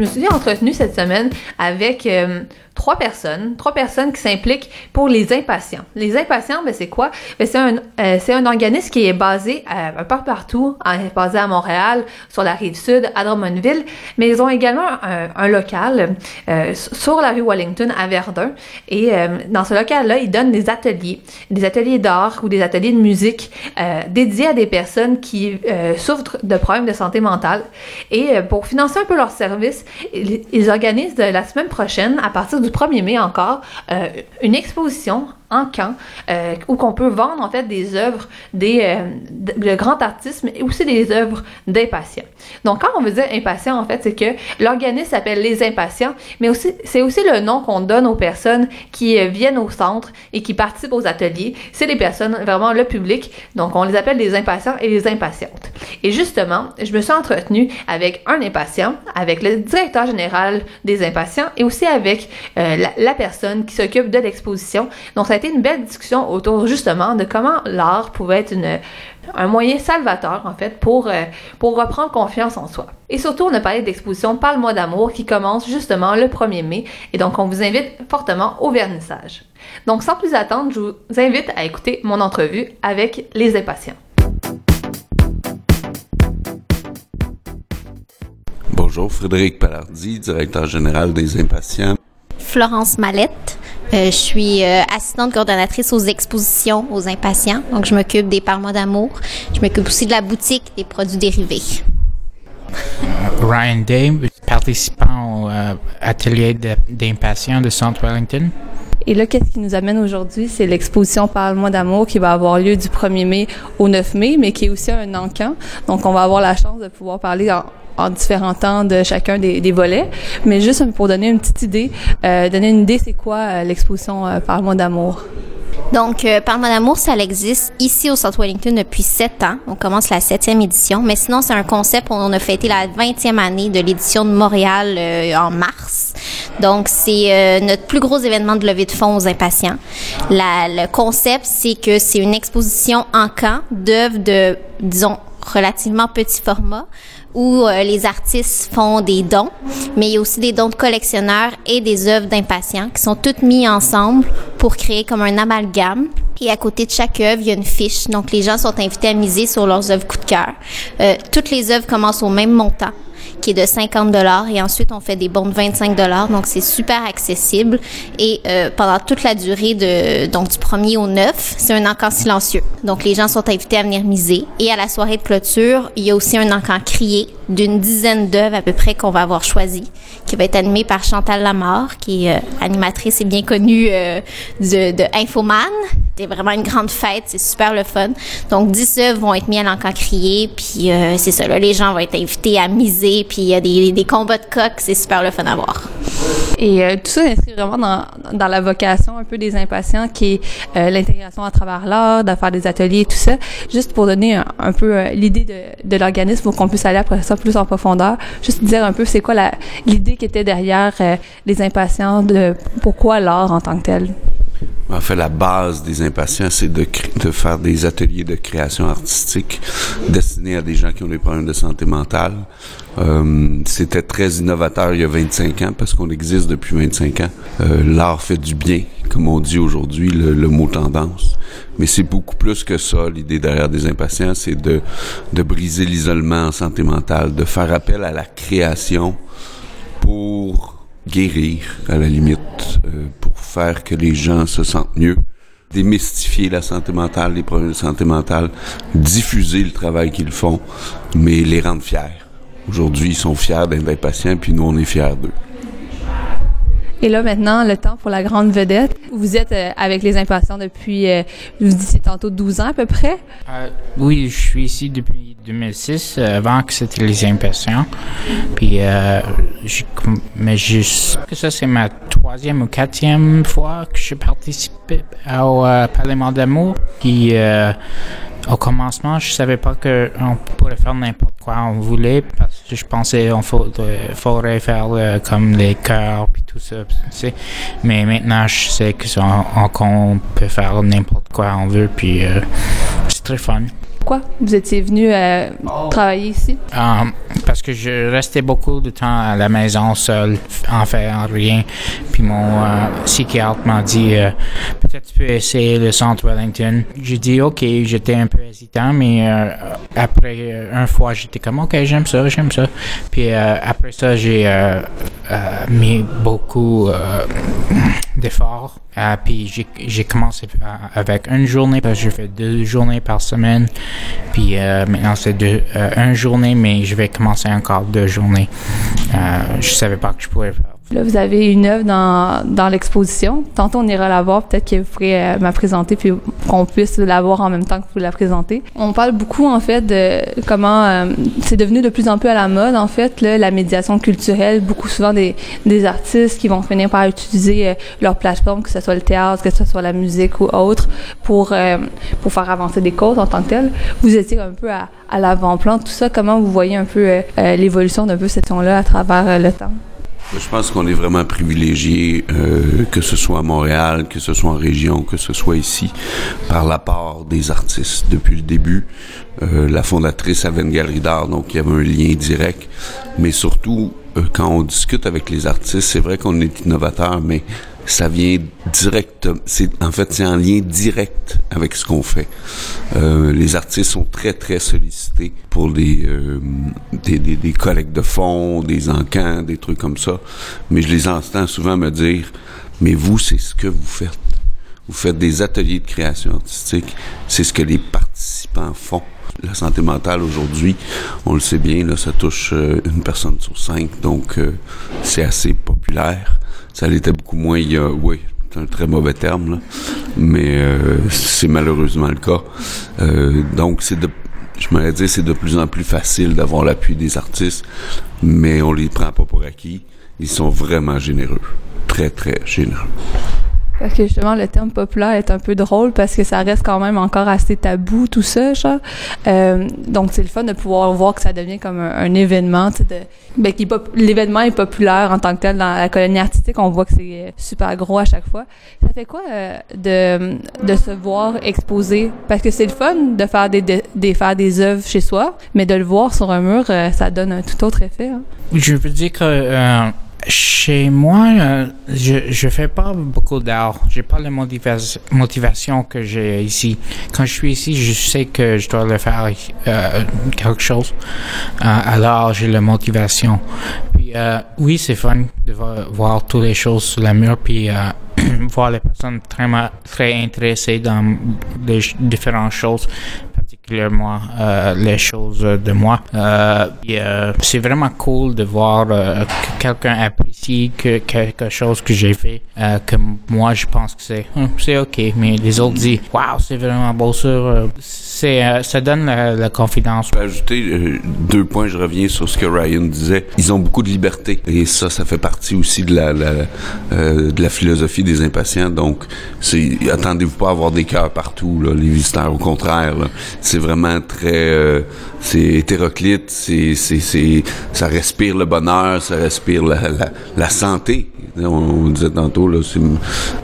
me suis entretenue cette semaine avec euh, trois personnes, trois personnes qui s'impliquent pour les impatients. Les impatients, ben, c'est quoi? Ben, c'est un, euh, c'est un organisme qui est basé euh, un peu partout, basé à Montréal, sur la rive sud, à Drummondville, mais ils ont également un, local euh, sur la rue Wellington à Verdun. Et dans ce local-là, ils donnent des ateliers, des ateliers d'art ou des ateliers de musique dédiés à des personnes qui souffrent de problèmes de santé mentale. Et pour financer un peu leur service, ils, ils organisent la semaine prochaine, à partir du 1er mai encore, euh, une exposition en camp euh, où qu'on peut vendre en fait des œuvres des euh, grand artisme et aussi des œuvres d'impatients. Donc quand on veut dire impatient en fait c'est que l'organisme s'appelle les impatients mais aussi c'est aussi le nom qu'on donne aux personnes qui euh, viennent au centre et qui participent aux ateliers. C'est les personnes vraiment le public. Donc on les appelle les impatients et les impatientes. Et justement, je me suis entretenue avec un impatient, avec le directeur général des impatients et aussi avec euh, la, la, personne qui s'occupe de l'exposition. Donc ça une belle discussion autour justement de comment l'art pouvait être une, un moyen salvateur en fait pour, euh, pour reprendre confiance en soi. Et surtout, on a parlé d'exposition Parle-moi d'amour qui commence justement le 1er mai et donc on vous invite fortement au vernissage. Donc sans plus attendre, je vous invite à écouter mon entrevue avec les impatients. Bonjour, Frédéric Palardi, directeur général des Impatients. Florence Mallette, euh, je suis euh, assistante coordonnatrice aux expositions aux impatients. Donc, je m'occupe des parmois d'amour. Je m'occupe aussi de la boutique des produits dérivés. Euh, Ryan Day, participant au atelier d'impatients de Centre Wellington. Et là, qu'est-ce qui nous amène aujourd'hui? C'est l'exposition Parle-moi d'amour qui va avoir lieu du 1er mai au 9 mai, mais qui est aussi un encan. Donc, on va avoir la chance de pouvoir parler en, en différents temps de chacun des, des, volets. Mais juste pour donner une petite idée, euh, donner une idée, c'est quoi euh, l'exposition euh, Parle-moi d'amour? Donc, Parle-moi d'amour, ça existe ici au Centre Wellington depuis sept ans. On commence la septième édition. Mais sinon, c'est un concept où on a fêté la vingtième année de l'édition de Montréal en mars. Donc, c'est notre plus gros événement de levée de fonds aux impatients. Le concept, c'est que c'est une exposition en camp d'œuvres de, disons, relativement petit format où euh, les artistes font des dons, mais il y a aussi des dons de collectionneurs et des œuvres d'impatients qui sont toutes mises ensemble pour créer comme un amalgame. Et à côté de chaque œuvre, il y a une fiche. Donc, les gens sont invités à miser sur leurs œuvres coup de cœur. Euh, toutes les œuvres commencent au même montant qui est de 50 dollars et ensuite on fait des bons de 25 dollars donc c'est super accessible et euh, pendant toute la durée de donc du 1er au 9 c'est un encan silencieux donc les gens sont invités à venir miser et à la soirée de clôture il y a aussi un encan crié d'une dizaine d'œuvres à peu près qu'on va avoir choisi, qui va être animé par Chantal Lamar, qui est euh, animatrice et bien connue euh, de, de Infoman. C'est vraiment une grande fête, c'est super le fun. Donc 10 œuvres vont être mises à l'encan-crié, puis euh, c'est ça, là, les gens vont être invités à miser, puis il y a des, des combats de coq, c'est super le fun à voir. Et tout ça s'inscrit vraiment dans, dans la vocation un peu des impatients, qui est l'intégration à travers l'art, de faire des ateliers, tout ça, juste pour donner un, peu l'idée de, de l'organisme pour qu'on puisse aller après ça plus en profondeur. Juste dire un peu c'est quoi l'idée qui était derrière euh, les impatients, de pourquoi l'art en tant que tel? En fait, la base des impatients, c'est de, de faire des ateliers de création artistique destinés à des gens qui ont des problèmes de santé mentale. Euh, C'était très innovateur il y a 25 ans parce qu'on existe depuis 25 ans. Euh, L'art fait du bien, comme on dit aujourd'hui, le, mot tendance. Mais c'est beaucoup plus que ça. L'idée derrière des impatients, c'est de, de briser l'isolement en santé mentale, de faire appel à la création pour guérir, à la limite, euh, pour faire que les gens se sentent mieux, démystifier la santé mentale, les problèmes de santé mentale, diffuser le travail qu'ils font, mais les rendre fiers. Aujourd'hui, ils sont fiers d'être patients, puis nous, on est fiers d'eux. Et là, maintenant, le temps pour la grande vedette. Vous êtes euh, avec les impatients depuis, euh, je vous dis, tantôt 12 ans à peu près? Euh, oui, je suis ici depuis 2006, euh, avant que c'était les impatients. Puis, euh, mais juste que ça, c'est ma troisième ou quatrième fois que je participe au Parlement d'amour. Puis, au commencement, je savais pas que on pourrait faire n'importe quoi on voulait parce que je pensais on faudrait, faire comme les chœurs puis tout ça. Mais maintenant, je sais que on, peut faire n'importe quoi on veut puis euh, c'est très fun. Pourquoi vous étiez venu euh, travailler ici? Um, parce que je restais beaucoup de temps à la maison seul, en faisant rien. Puis mon euh, psychiatre m'a dit euh, peut-être tu peux essayer le centre Wellington. J'ai dit ok, j'étais un peu hésitant, mais après un fois j'étais comme ok, j'aime ça, j'aime ça. Puis après ça, j'ai mis beaucoup d'efforts. Euh, puis j'ai, j'ai commencé à- avec une journée, parce que je fais deux journées par semaine. Puis euh, maintenant c'est deux, euh, une journée, mais je vais commencer encore deux journées. Euh, je savais pas que je pouvais faire. Là, vous avez une œuvre dans, dans l'exposition. Tantôt, on ira la voir. Peut-être que vous pourrez euh, me présenter puis qu'on puisse la voir en même temps que vous la présentez. On parle beaucoup, en fait, de comment euh, c'est devenu de plus en plus à la mode, en fait, là, la médiation culturelle. Beaucoup souvent des, des artistes qui vont finir par utiliser euh, leur plateforme, que ce soit le théâtre, que ce soit la musique ou autre, pour, euh, pour faire avancer des causes en tant que telles. Vous étiez un peu à, à l'avant-plan tout ça. Comment vous voyez un peu euh, l'évolution d'un peu cette là à travers le temps? Je pense qu'on est vraiment privilégié, euh, que ce soit à Montréal, que ce soit en région, que ce soit ici, par la part des artistes. Depuis le début, euh, la fondatrice avait une galerie d'art, donc il y avait un lien direct. Mais surtout, euh, quand on discute avec les artistes, c'est vrai qu'on est innovateur, mais ça vient direct. C'est en fait c'est en lien direct avec ce qu'on fait. Euh, les artistes sont très très sollicités pour des, euh, des, des des collectes de fonds, des encans, des trucs comme ça. Mais je les entends souvent me dire mais vous c'est ce que vous faites. Vous faites des ateliers de création artistique. C'est ce que les participants font. La santé mentale aujourd'hui, on le sait bien, là, ça touche euh, une personne sur cinq, donc euh, c'est assez populaire. Ça l'était beaucoup moins il y a, oui, c'est un très mauvais terme, là, mais euh, c'est malheureusement le cas. Euh, donc c'est de, je m'allais dire, c'est de plus en plus facile d'avoir l'appui des artistes, mais on les prend pas pour acquis. Ils sont vraiment généreux, très très généreux. Parce que justement, le terme populaire est un peu drôle parce que ça reste quand même encore assez tabou, tout ça, genre. Euh, donc, c'est le fun de pouvoir voir que ça devient comme un, événement, tu sais, ben, l'événement est populaire en tant que tel dans la colonie artistique. On voit que c'est euh, super gros à chaque fois. Ça fait quoi euh, de, de se voir exposé? Parce que c'est le fun de faire des, de, faire des œuvres chez soi, mais de le voir sur un mur, euh, ça donne un tout autre effet. hein. Je veux dire que euh, chez moi, euh, je je fais pas beaucoup d'art. J'ai pas la motiva- motivation que j'ai ici. Quand je suis ici, je sais que je dois le faire euh, quelque chose. Euh, alors j'ai la motivation. Puis euh, oui, c'est fun de vo- voir toutes les choses sur la mur, puis euh, voir les personnes très très intéressées dans ch- différentes choses particulièrement euh, les choses de moi. Euh, euh, c'est vraiment cool de voir euh, que quelqu'un apprécie que quelque chose que j'ai fait, euh, que moi je pense que c'est Hum, c'est ok, mais les autres disent waouh c'est vraiment beau ça. C'est euh, ça donne la, la confiance. Je peux ajouter deux points, je reviens sur ce que Ryan disait. Ils ont beaucoup de liberté et ça, ça fait partie aussi de la, la de la philosophie des impatients. Donc, attendez-vous pas à avoir des cœurs partout, là, les visiteurs. Au contraire, c'est vraiment très, euh, c'est hétéroclite, c'est, c'est, ça respire le bonheur, ça respire la, santé. On, on disait tantôt, là, c'est,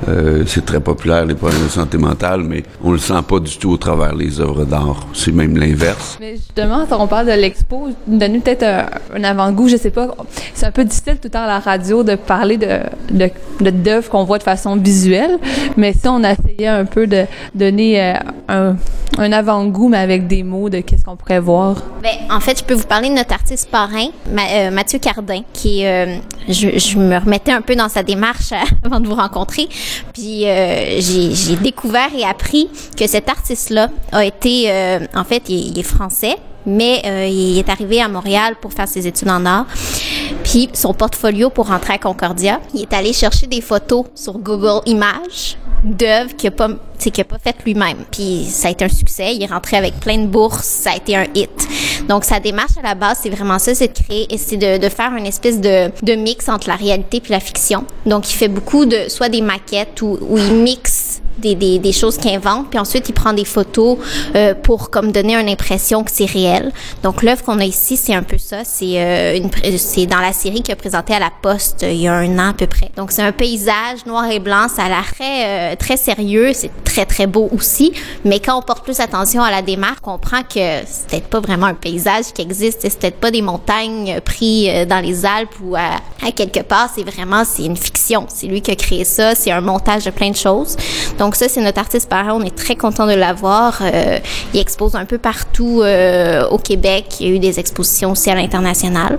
euh, c'est très populaire les problèmes de santé mentale, mais on le sent pas du tout au travers les œuvres d'art. C'est même l'inverse. Mais justement, quand on parle de l'expo, donne-nous peut-être un, avant-goût, je sais pas. C'est un peu difficile tout le temps à la radio de parler de de- d'œuvres qu'on voit de façon visuelle, mais si on essayait un peu de donner euh, un, un avant-goût, mais avec des mots de qu'est-ce qu'on pourrait voir. Ben, en fait, je peux vous parler de notre artiste parrain, euh, Mathieu Cardin, qui euh, je, je me remettais un peu dans sa démarche avant de vous rencontrer, puis euh, j'ai découvert et appris que cet artiste-là a été, euh, en fait, il, il est français, mais euh, il est arrivé à Montréal pour faire ses études en art. Puis son portfolio pour rentrer à Concordia, il est allé chercher des photos sur Google Images d'œuvres qu'il a pas, qu'il a pas faites lui-même. Puis ça a été un succès. Il est rentré avec plein de bourses. Ça a été un hit. Donc sa démarche à la base, c'est vraiment ça, c'est de créer c'est de, de faire une espèce de, de mix entre la réalité puis la fiction. Donc il fait beaucoup de soit des maquettes où, où il mixe des, des, des choses qu'il invente, puis ensuite il prend des photos euh, pour comme donner une impression que c'est réel. Donc l'œuvre qu'on a ici, c'est un peu ça. C'est euh, une, c'est dans la série qu'il a présenté à la Poste euh, il y a un an à peu près. Donc c'est un paysage noir et blanc, ça a l'air très euh, très sérieux, c'est très très beau aussi. Mais quand on porte plus attention à la démarche, on comprend que c'est peut-être pas vraiment un paysage qui existe, c'est peut-être pas des montagnes euh, dans les Alpes ou à, à quelque part. C'est vraiment c'est une fiction. C'est lui qui a créé ça. C'est un montage de plein de choses. Ça, c'est notre artiste parent. On est très content de l'avoir. Euh, il expose un peu partout euh, au Québec. Il y a eu des expositions aussi à l'international.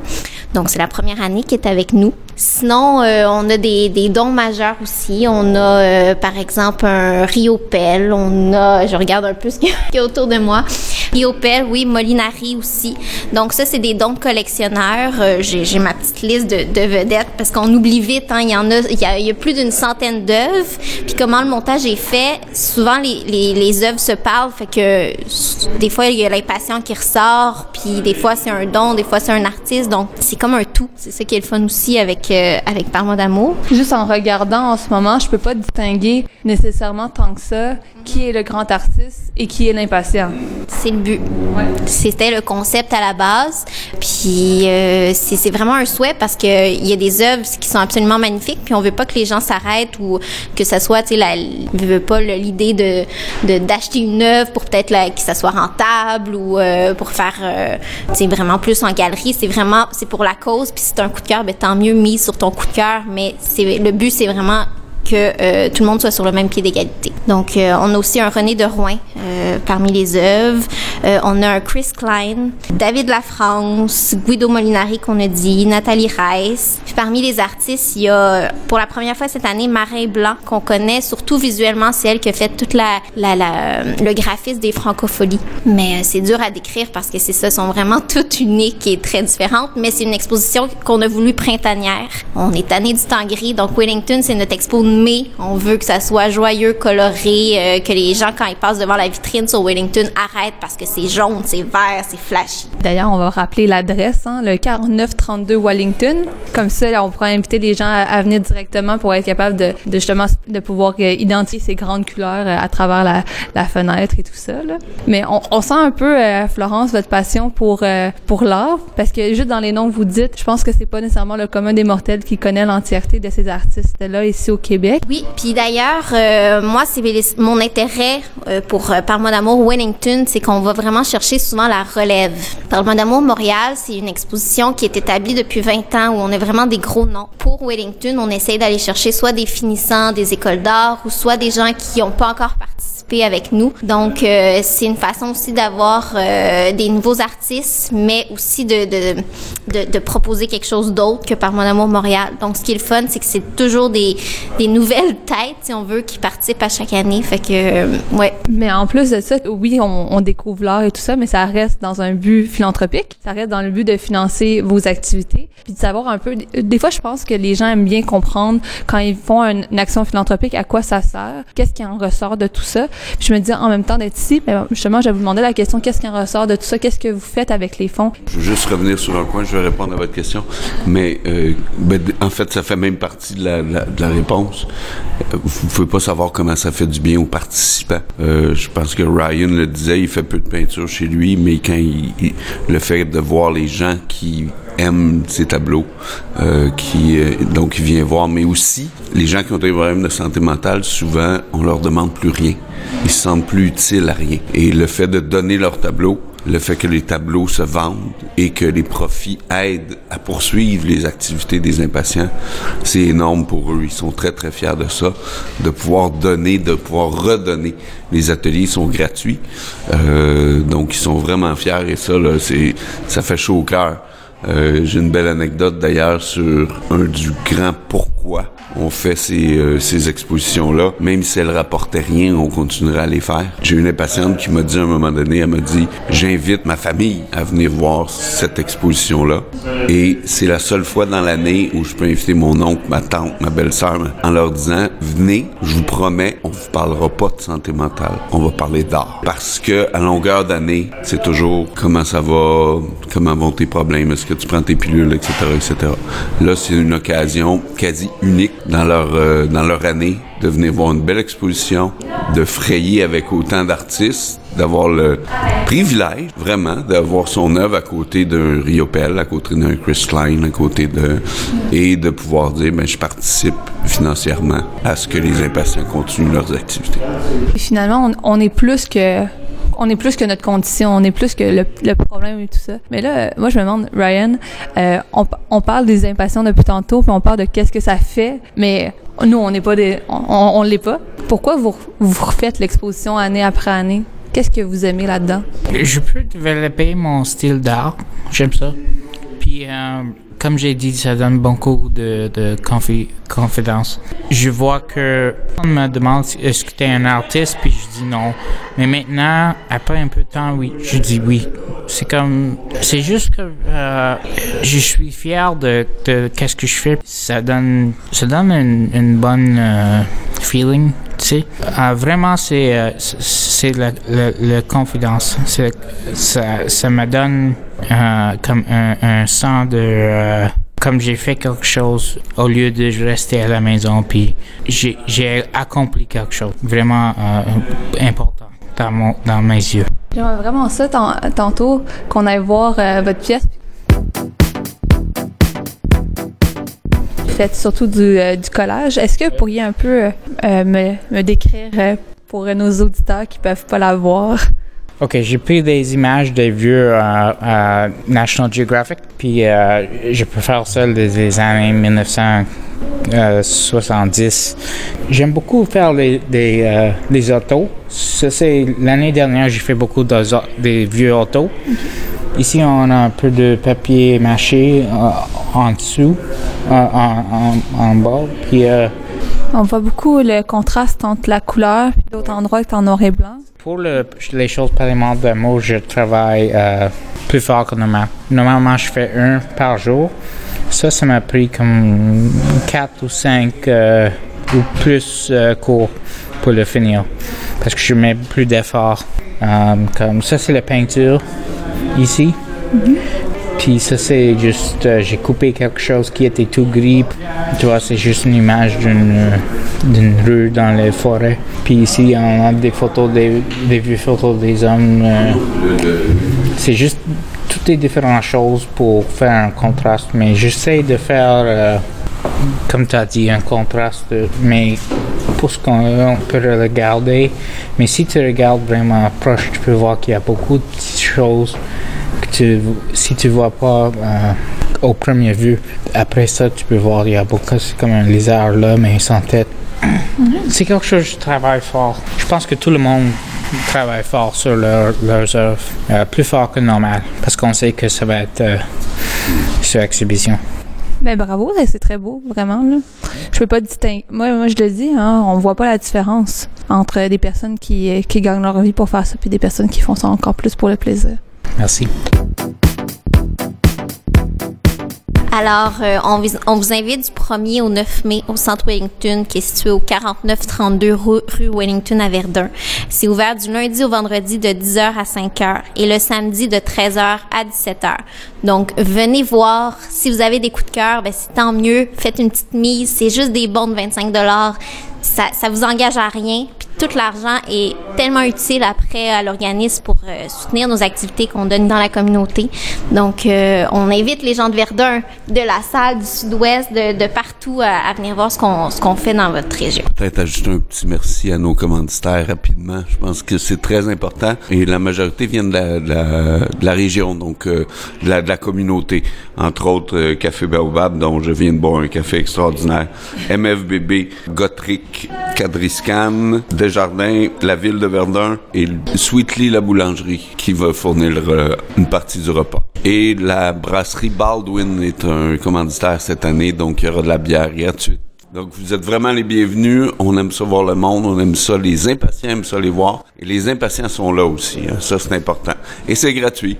Donc c'est la première année qu'il est avec nous. Sinon, euh, on a des, des dons majeurs aussi. On a, euh, par exemple, un Riopel. On a, je regarde un peu ce qu'il y a autour de moi. Riopel, oui, Molinari aussi. Donc ça, c'est des dons de collectionneurs. Euh, J'ai ma petite liste de, de vedettes parce qu'on oublie vite. Hein, il y en a, il y a, il y a plus d'une centaine d'œuvres. Puis comment le montage est fait, souvent les, les, les œuvres se parlent. Fait que des fois, il y a l'impatient qui ressort. Puis des fois, c'est un don, des fois, c'est un artiste. Donc c'est comme un tout. C'est ça qui est le fun aussi avec, euh, avec Parle-moi d'amour. Juste en regardant en ce moment, je peux pas distinguer nécessairement tant que ça qui est le grand artiste et qui est l'impatient. C'est le but. C'était le concept à la base. Puis euh, c'est vraiment un souhait parce que il y a des œuvres qui sont absolument magnifiques. Puis on veut pas que les gens s'arrêtent ou que ça soit, tu sais, veut pas l'idée de d'acheter une œuvre pour peut-être que ça soit rentable ou euh, pour faire, euh, tu sais, vraiment plus en galerie. C'est vraiment, c'est pour la cause. Puis si c'est un coup de cœur, ben tant mieux sur ton coup de cœur. Mais c'est le but, c'est vraiment que euh, tout le monde soit sur le même pied d'égalité. Donc, euh, on a aussi un René de Rouen euh, parmi les œuvres. On a un Chris Klein, David Lafrance, Guido Molinari qu'on a dit, Nathalie Reiss. Puis parmi les artistes, il y a pour la première fois cette année Marin Blanc qu'on connaît surtout visuellement, c'est elle qui a fait toute la, la, la le graphisme des francopholies. Mais c'est dur à décrire parce que c'est ça, sont vraiment toutes uniques et très différentes. Mais c'est une exposition qu'on a voulu printanière. On est tanné du temps gris, donc Wellington c'est notre expo de mai. On veut que ça soit joyeux, coloré, euh, que les gens quand ils passent devant la vitrine sur Wellington arrêtent parce que c'est jaune, c'est vert, c'est flashy. D'ailleurs, on va rappeler l'adresse, hein, le 4932 Wellington. Comme ça, on pourra inviter les gens à, venir directement pour être capable de, justement de pouvoir euh, identifier ces grandes couleurs euh, à travers la, fenêtre et tout ça. Là. Mais on, on sent un peu, Florence, votre passion pour pour l'art, parce que juste dans les noms que vous dites, je pense que c'est pas nécessairement le commun des mortels qui connaît l'entièreté de ces artistes-là ici au Québec. Oui, puis d'ailleurs, euh, moi, c'est mon intérêt euh, pour euh, Parle-moi d'amour Wellington, c'est qu'on va vraiment chercher souvent la relève. Parle-moi d'amour Montréal, c'est une exposition qui est établie depuis 20 ans où on a vraiment des gros noms. Pour Wellington, on essaye d'aller chercher soit des finissants des écoles d'art ou soit des gens qui n'ont pas encore participé avec nous. Donc, c'est une façon aussi d'avoir des nouveaux artistes, mais aussi de, proposer quelque chose d'autre que par Mon Amour Montréal. Donc, ce qui est le fun, c'est que c'est toujours des, des nouvelles têtes, si on veut, qui participent à chaque année. Fait que, euh, ouais. Mais en plus de ça, oui, on, on découvre l'art et tout ça, mais ça reste dans un but philanthropique. Ça reste dans le but de financer vos activités, puis de savoir un peu. Des fois, je pense que les gens aiment bien comprendre quand ils font une, une action philanthropique à quoi ça sert, qu'est-ce qui en ressort de tout ça. Puis je me dis en même temps d'être ici, ben, justement, je vais vous demander la question qu'est-ce qui en ressort de tout ça, qu'est-ce que vous faites avec les fonds? Je veux juste revenir sur un point, je vais répondre à votre question. Mais euh, ben, en fait, ça fait même partie de la, la- de la réponse. Vous pouvez pas savoir comment ça fait du bien aux participants. Euh, je pense que Ryan le disait, il fait peu de peinture chez lui, mais quand il, il- le fait de voir les gens qui aiment ses tableaux, euh, qui euh, donc il vient voir, mais aussi les gens qui ont des problèmes de santé mentale, souvent on leur demande plus rien. Ils se sentent plus utiles à rien. Et le fait de donner leur tableau, le fait que les tableaux se vendent et que les profits aident à poursuivre les activités des impatients, c'est énorme pour eux. Ils sont très, très fiers de ça, de pouvoir donner, de pouvoir redonner. Les ateliers sont gratuits, euh, donc ils sont vraiment fiers et ça, là, c'est, ça fait chaud au cœur. Euh, J'ai une belle anecdote d'ailleurs sur un du grand pourquoi on fait ces, euh, ces expositions-là. Même si elles rapportaient rien, on continuerait à les faire. J'ai une patiente qui m'a dit à un moment donné, elle m'a dit, j'invite ma famille à venir voir cette exposition-là. Et c'est la seule fois dans l'année où je peux inviter mon oncle, ma tante, ma belle-sœur, en leur disant, venez, je vous promets, on vous parlera pas de santé mentale, on va parler d'art. Parce que à longueur d'année, c'est toujours comment ça va, comment vont tes problèmes, est-ce que tu prends tes pilules, etc., etc. Là, c'est une occasion quasi unique dans leur euh, dans leur année, de venir voir une belle exposition, de frayer avec autant d'artistes, d'avoir le privilège vraiment d'avoir son œuvre à côté d'un Riopel, à côté d'un Chris Klein, à côté de et de pouvoir dire ben je participe financièrement à ce que les impatients continuent leurs activités. Et finalement, on, on est plus que on est plus que notre condition, on est plus que le, problème et tout ça. Mais là, euh, moi, je me demande, Ryan, euh, on, on, parle des impatients depuis tantôt, puis on parle de qu'est-ce que ça fait, mais nous, on n'est pas des, on, on, l'est pas. Pourquoi vous, vous refaites l'exposition année après année? Qu'est-ce que vous aimez là-dedans? Je peux développer mon style d'art. J'aime ça. Puis, euh, comme j'ai dit, ça donne beaucoup de, de confi confidence. Je vois que on me demande est-ce que tu es un artiste, puis je dis non. Mais maintenant, après un peu de temps, oui, je dis oui. C'est comme, c'est juste que euh, je suis fier de, qu'est-ce que je fais. Ça donne, ça donne une, bonne euh, feeling, tu sais. Euh, vraiment, c'est, c'est la, la, confidence. Ça, ça me donne euh, comme un, un sens de euh, comme j'ai fait quelque chose au lieu de rester à la maison puis j'ai, accompli quelque chose vraiment euh, important dans, mon, dans mes yeux. J'aimerais vraiment ça tantôt qu'on aille voir votre pièce. Faites surtout du, du collage. Est-ce que vous pourriez un peu me, me, décrire pour nos auditeurs qui peuvent pas la voir? OK, j'ai pris des images des vieux euh, euh, National Geographic, puis euh, je peux faire ça des, des années 1970. J'aime beaucoup faire les, des, des autos. Ça, c'est l'année dernière, j'ai fait beaucoup de, des vieux autos. Ici, on a un peu de papier mâché en dessous, en, en, en bas, puis... on voit beaucoup le contraste entre la couleur et d'autres endroits qui sont en noir et blanc. Pour le, les choses parlement d'amour, je travaille euh, plus fort que normal. Normalement, je fais un par jour. Ça, ça m'a pris comme quatre ou cinq euh, ou plus euh, cours pour le finir. Parce que je mets plus d'efforts. comme ça, c'est la peinture ici. Mm -hmm. Puis ça, c'est juste, euh, j'ai coupé quelque chose qui était tout gris. Tu vois, c'est juste une image d'une d'une rue dans les forêts. Puis ici, on a des photos, des, des vieux photos des hommes. Euh, c'est juste, toutes les différentes choses pour faire un contraste. Mais j'essaie de faire, euh, comme tu as dit, un contraste, mais pour ce qu'on peut regarder. Mais si tu regardes vraiment proche, tu peux voir qu'il y a beaucoup de petites choses que tu, si tu vois pas euh, au premier vue, après ça, tu peux voir, il y a beaucoup, c'est comme un lézard là, mais sans tête. Mm -hmm. C'est quelque chose que je travaille fort. Je pense que tout le monde travaille fort sur leur, leurs œuvres, euh, plus fort que normal, parce qu'on sait que ça va être euh, sur exhibition. Ben bravo, c'est très beau, vraiment. Là. Je peux pas distinguer. Moi, moi, je le dis, hein, on voit pas la différence entre des personnes qui, qui gagnent leur vie pour faire ça et des personnes qui font ça encore plus pour le plaisir. Merci. Alors, euh, on, on, vous invite du 1er au 9 mai au Centre Wellington, qui est situé au 4932 rue, rue Wellington à Verdun. C'est ouvert du lundi au vendredi de 10h à 5h et le samedi de 13h à 17h. Donc, venez voir. Si vous avez des coups de cœur, ben, c'est tant mieux. Faites une petite mise. C'est juste des bons de 25 ça, ça vous engage à rien. Tout l'argent est tellement utile après à l'organisme pour euh, soutenir nos activités qu'on donne dans la communauté. Donc, euh, on invite les gens de Verdun, de la salle, du sud-ouest, de, de, partout à, à, venir voir ce qu'on ce qu'on fait dans votre région. Peut-être ajouter un petit merci à nos commanditaires rapidement. Je pense que c'est très important et la majorité vient de la, de la, de la région, donc euh, de, la, de la communauté. Entre autres, Café Baobab, dont je viens de boire un café extraordinaire. MFBB, Gotrick, Cadriscan, Desjardins, la ville de Verdun et Sweetly la boulangerie qui va fournir le, une partie du repas. Et la brasserie Baldwin est un commanditaire cette année, donc il y aura de la bière gratuite. Donc vous êtes vraiment les bienvenus. On aime ça voir le monde, on aime ça, les impatients aiment ça les voir. Et les impatients sont là aussi. Hein. Ça c'est important. Et c'est gratuit.